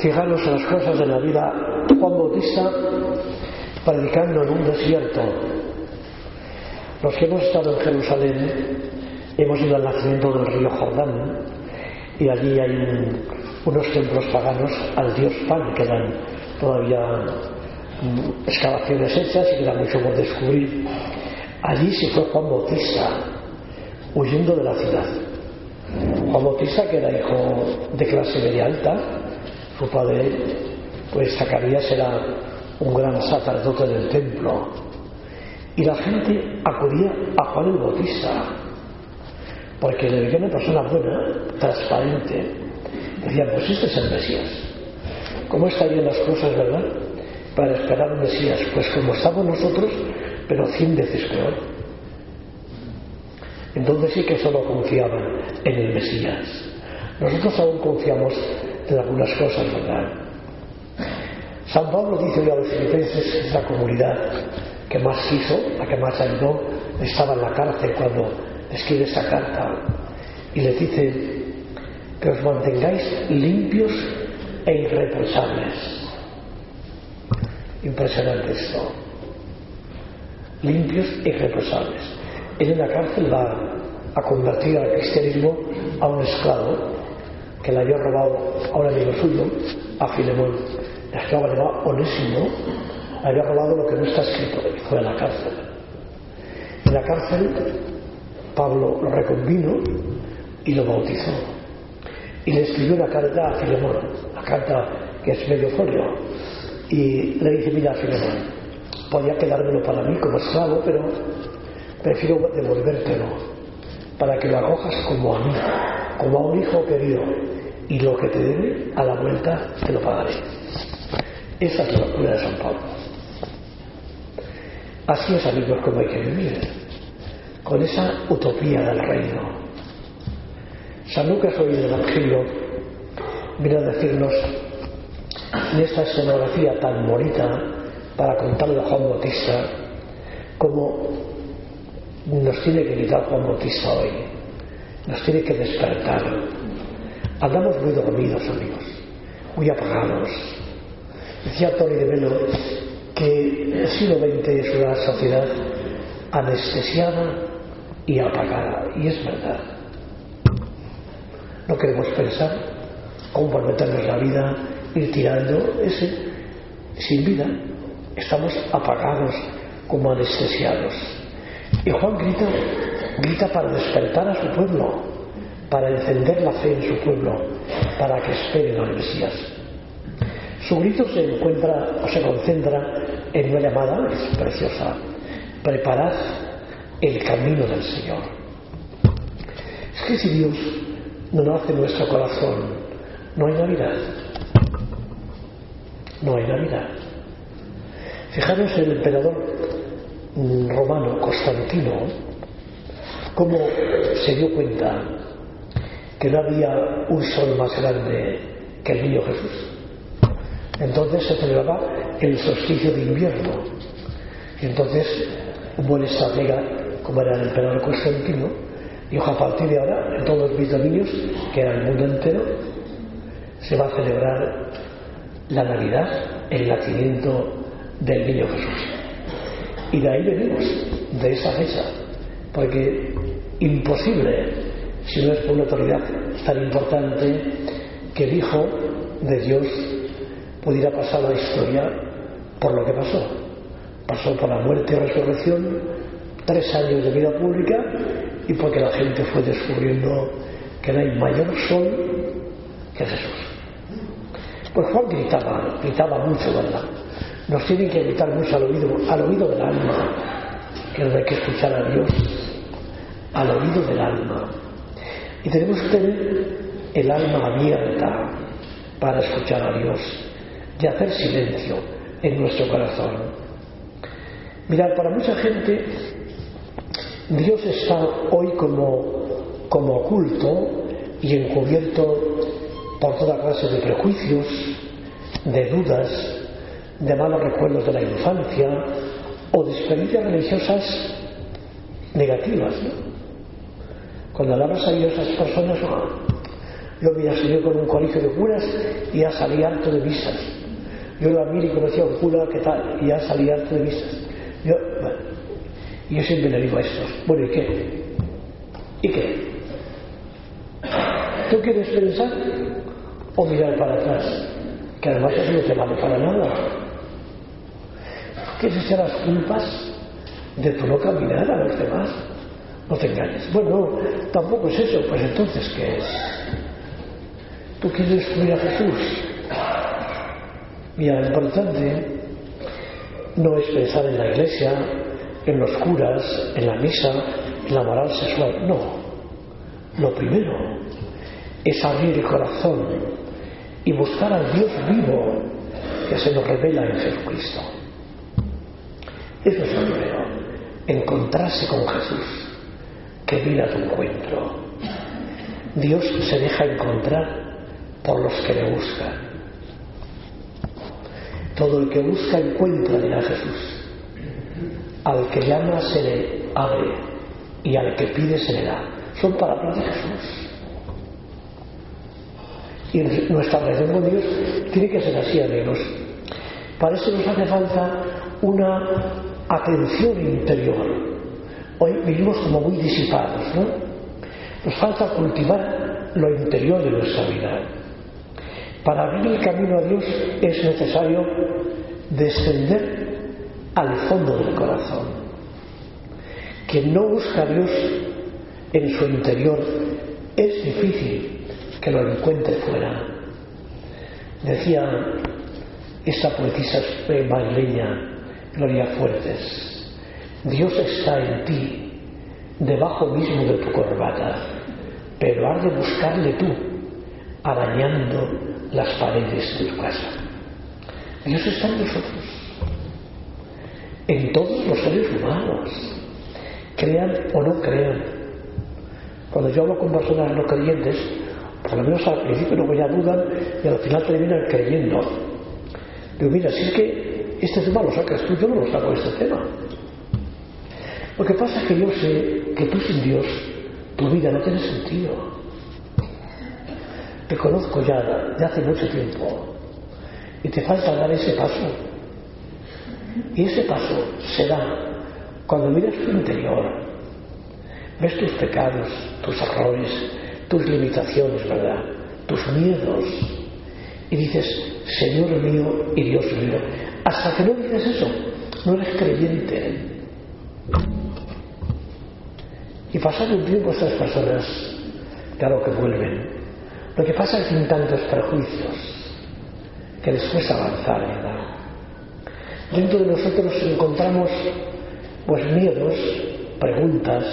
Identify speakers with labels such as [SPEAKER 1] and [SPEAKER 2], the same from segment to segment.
[SPEAKER 1] Fijaros en las cosas de la vida. Juan Bautista predicando en un desierto. Los que hemos estado en Jerusalén hemos ido al nacimiento del río Jordán y allí hay un, unos templos paganos al dios Pan, quedan todavía mm, excavaciones hechas y queda mucho por descubrir. Allí se fue Juan Bautista, huyendo de la ciudad. Juan Bautista, que era hijo de clase media alta, su padre, pues Zacarías era un gran sacerdote del templo. Y la gente acudía a Juan el Bautista, porque le veía una persona buena, transparente. Decían, pues este es el Mesías. ¿Cómo estarían las cosas, verdad? Para esperar un Mesías. Pues como estamos nosotros, pero cien veces peor. Entonces sí que solo confiaban en el Mesías. Nosotros aún confiamos en algunas cosas, ¿verdad? San Pablo dice hoy a los filipenses, es la comunidad que más quiso, la que más ayudó, estaba en la cárcel cuando escribe esa carta y le dice que os mantengáis limpios e irreprochables. Impresionante esto. Limpios e irreprochables. Él en la cárcel va a convertir al cristianismo a un esclavo que le había robado a un amigo suyo, a Filemón. El esclavo llamado Onésimo le había robado lo que no está escrito y fue a la cárcel. En la cárcel Pablo lo reconvino y lo bautizó. Y le escribió una carta a Filemón, la carta que es medio folio. Y le dice, mira Filemón, podía quedármelo para mí como esclavo, pero prefiero devolvértelo para que lo acojas como a mí, como a un hijo querido. Y lo que te debe, a la vuelta te lo pagaré. Esa es la locura de San Pablo. Así es, amigos, como hay que vivir, con esa utopía del reino. San Lucas hoy en el Evangelio viene a decirnos en esta escenografía tan bonita para contarle a Juan Bautista cómo nos tiene que gritar Juan Bautista hoy, nos tiene que despertar. Andamos muy dormidos, amigos, muy apagados. Decía Tony de Melo que el siglo XX es una sociedad anestesiada y apagada, y es verdad. No queremos pensar, comprometernos la vida, ir tirando ese sin vida. Estamos apagados como anestesiados. Y Juan grita, grita para despertar a su pueblo, para encender la fe en su pueblo, para que esperen al Mesías. Su grito se encuentra o se concentra en una llamada es preciosa. Preparad el camino del Señor. Es que si Dios no nace en nuestro corazón, no hay Navidad. No hay Navidad. Fijaros el emperador romano Constantino, cómo se dio cuenta que no había un sol más grande que el niño Jesús. Entonces se celebraba el solsticio de invierno. Y entonces un buen estratega, como era el emperador Constantino, dijo a partir de ahora, en todos mis dominios, que era el mundo entero, se va a celebrar la Navidad, el nacimiento del niño Jesús. Y de ahí venimos, de esa fecha, porque imposible, si no es por una autoridad tan importante, que el Hijo de Dios pudiera pasar la historia por lo que pasó. Pasó por la muerte y resurrección, tres años de vida pública y porque la gente fue descubriendo que no hay mayor sol que Jesús. Pues Juan gritaba, gritaba mucho, ¿verdad? Nos tienen que gritar mucho al oído, al oído del alma, que no hay que escuchar a Dios, al oído del alma. Y tenemos que tener el alma abierta para escuchar a Dios y hacer silencio en nuestro corazón. Mirad, para mucha gente Dios está hoy como, como oculto y encubierto por toda clase de prejuicios, de dudas, de malos recuerdos de la infancia o de experiencias religiosas negativas. ¿no? Cuando hablamos a esas personas, yo había salido con un colegio de curas y ya salí harto de visas. Yo iba a mí y conocía un cura, ¿qué tal? Y ya salí harto de visas. Yo, bueno, yo siempre le digo a estos, bueno, ¿y qué? ¿Y qué? ¿Tú quieres pensar o mirar para atrás? Que además eso no te vale para nada. ¿Quieres echar las culpas de tu no caminar a los demás? No te engañes. Bueno, tampoco es eso. Pues entonces, ¿qué es? ¿Tú quieres descubrir a Jesús? Mira, lo importante no es pensar en la iglesia, en los curas, en la misa, en la moral sexual. No. Lo primero es abrir el corazón y buscar al Dios vivo que se nos revela en Jesucristo. Eso es lo primero. Encontrarse con Jesús, que viene a tu encuentro. Dios se deja encontrar por los que le buscan. Todo el que busca encuentra, dirá Jesús. Al que llama se le abre y al que pide se le da. Son palabras de Jesús. Y nuestra relación con Dios tiene que ser así, amigos. Para eso nos hace falta una atención interior. Hoy vivimos como muy disipados, ¿no? Nos falta cultivar lo interior de nuestra vida. Para abrir el camino a Dios es necesario descender al fondo del corazón. Quien no busca a Dios en su interior es difícil que lo encuentre fuera. Decía esta poetisa madrileña, Gloria Fuertes, Dios está en ti, debajo mismo de tu corbata, pero has de buscarle tú, arañando las paredes de tu casa. Dios está en nosotros, en todos los seres humanos, crean o no crean. Cuando yo hablo con personas no creyentes, por lo menos al principio luego ya dudan y al final terminan creyendo. Digo, mira, si es que este tema lo sacas tú, yo no lo saco este tema. Lo que pasa es que yo sé que tú sin Dios, tu vida no tiene sentido. Te conozco ya de hace mucho tiempo y te falta dar ese paso. Y ese paso se da cuando miras tu interior, ves tus pecados, tus errores, tus limitaciones, ¿verdad? Tus miedos. Y dices, Señor mío y Dios mío. Hasta que no dices eso, no eres creyente. Y pasado un tiempo estas personas, claro que vuelven. Lo que pasa es que tienen tantos prejuicios que les cuesta avanzar, ¿verdad? Dentro de nosotros encontramos pues miedos, preguntas,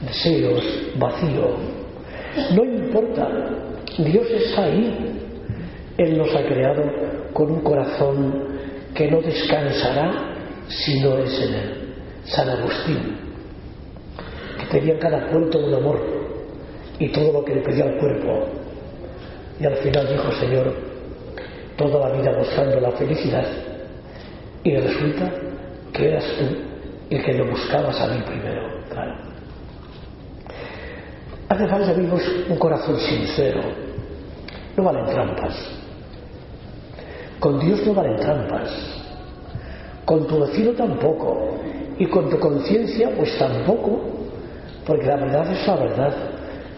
[SPEAKER 1] deseos, vacío. No importa, Dios está ahí. Él nos ha creado con un corazón que no descansará si no es en Él. San Agustín, en cada punto un amor y todo lo que le pedía al cuerpo. Y al final dijo, Señor, toda la vida buscando la felicidad y resulta que eras tú el que lo buscabas a mí primero, claro. Hace falta, amigos, un corazón sincero. No valen trampas. Con Dios no valen trampas. Con tu vecino tampoco. Y con tu conciencia, pues tampoco. Porque la verdad es la verdad.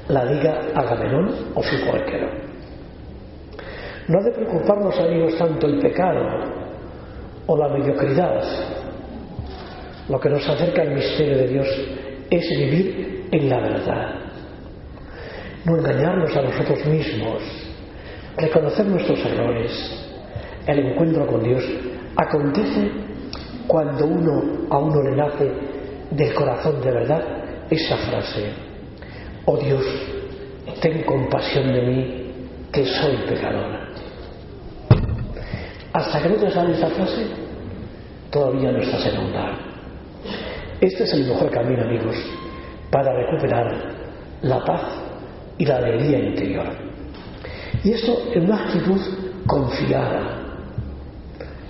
[SPEAKER 1] La diga Agamenón o su cualquiera. No ha de preocuparnos, amigos, tanto el pecado o la mediocridad. Lo que nos acerca al misterio de Dios es vivir en la verdad. No engañarnos a nosotros mismos. Reconocer nuestros errores. El encuentro con Dios acontece cuando uno a uno le nace del corazón de verdad esa frase. Oh Dios, ten compasión de mí, que soy pecadora. Hasta que no te sale esa frase, todavía no estás en onda. Este es el mejor camino, amigos, para recuperar la paz y la alegría interior. Y esto en una actitud confiada.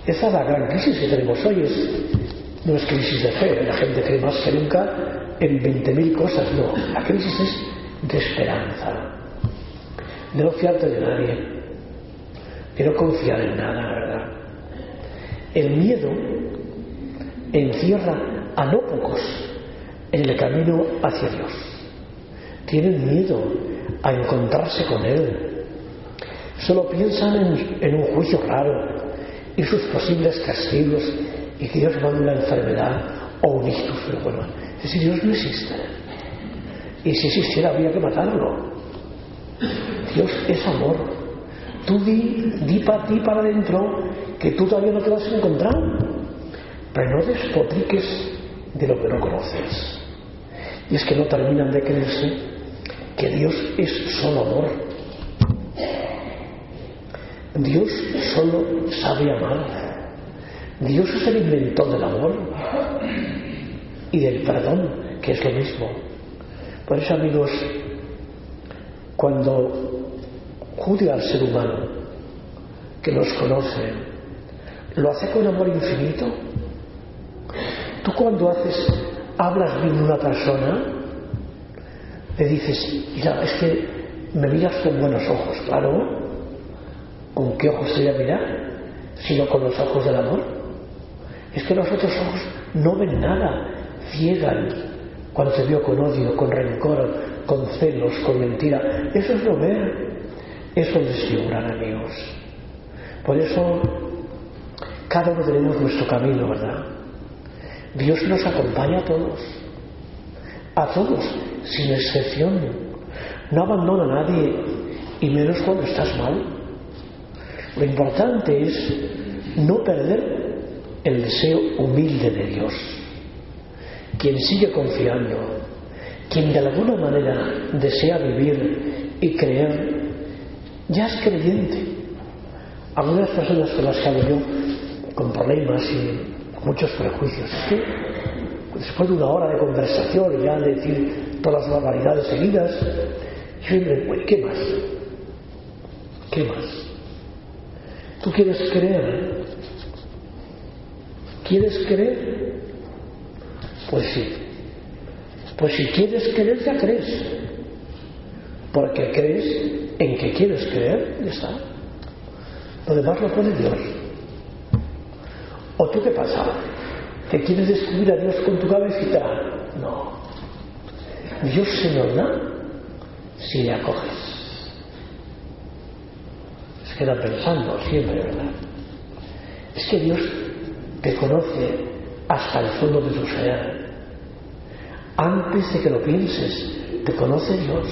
[SPEAKER 1] Esa es la gran crisis que tenemos hoy, es, no es crisis de fe, la gente cree más que nunca en 20.000 cosas, no, la crisis es de esperanza, de no fiarte de nadie, de no confiar en nada, ¿verdad? El miedo encierra a no pocos en el camino hacia Dios. Tienen miedo a encontrarse con Él. Solo piensan en, un juicio raro y sus posibles castigos y Dios manda una enfermedad o un ictus. Bueno, es decir, Dios no existe. Y si existiera habría que matarlo. Dios es amor. Tú di, di para ti para adentro que tú todavía no te lo has encontrado. Pero no despotriques de lo que no conoces. Y es que no terminan de creerse que Dios es solo amor. Dios solo sabe amar. Dios es el inventor del amor y del perdón, que es lo mismo. Por eso, amigos, cuando juzga al ser humano que nos conoce, lo hace con amor infinito. Tú cuando haces, hablas bien de una persona, le dices, mira, es que me miras con buenos ojos, claro. ¿Con qué ojos te voy a mirar? Sino con los ojos del amor. Es que los otros ojos no ven nada, ciegan cuando te vio con odio, con rencor, con celos, con mentira. Eso es no ver, eso es desfigurar, amigos. Por eso, cada uno tenemos nuestro camino, ¿verdad? Dios nos acompaña a todos, a todos, sin excepción. No abandona a nadie, y menos cuando estás mal. Lo importante es no perder el deseo humilde de Dios. Quien sigue confiando, quien de alguna manera desea vivir y creer, ya es creyente. Algunas personas con las que hablo yo, con problemas y muchos prejuicios, es que después de una hora de conversación y ya de decir todas las barbaridades seguidas, yo digo, ¿qué más? ¿Qué más? ¿Tú quieres creer? ¿Quieres creer? Pues sí. Pues si quieres creer, ya crees. Porque crees en que quieres creer, ya está. Lo demás lo pone Dios. ¿O tú qué pasa? ¿Que quieres descubrir a Dios con tu cabecita? No. Dios se nos da si le acoges. Se queda pensando siempre, ¿verdad? Es que Dios te conoce hasta el fondo de tu ser. Antes de que lo pienses, te conoce Dios.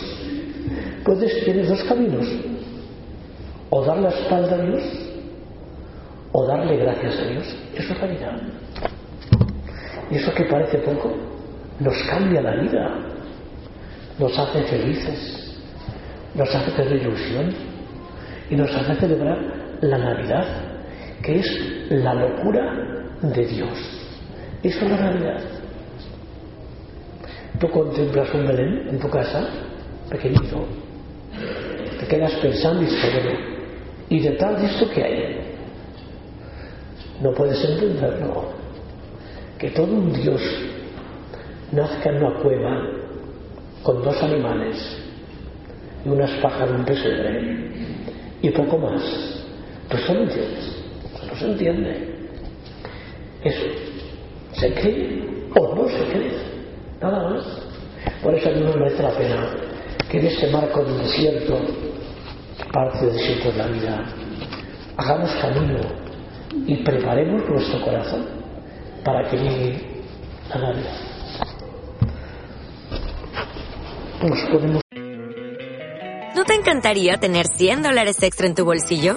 [SPEAKER 1] Puedes, tienes dos caminos. O dar la espalda a Dios o darle gracias a Dios. Eso es la. Y eso que parece poco, nos cambia la vida. Nos hace felices. Nos hace tener ilusión. Y nos hace celebrar la Navidad, que es la locura de Dios. Eso es la Navidad. Tú contemplas un Belén en tu casa, pequeñito, te quedas pensando y dices, ¿y detrás de esto qué hay? No puedes entenderlo. Que todo un Dios nazca en una cueva con dos animales y unas pajas de un pesebre y poco más. Pues eso lo entiendes. no se entiende. Eso. ¿Se cree o no se cree? Nada más. Por eso a mí no merece la pena que en este marco del desierto, parte del desierto de la vida, hagamos camino y preparemos nuestro corazón para que llegue la Navidad. Nos podemos...
[SPEAKER 2] ¿No te encantaría tener 100 dólares extra en tu bolsillo?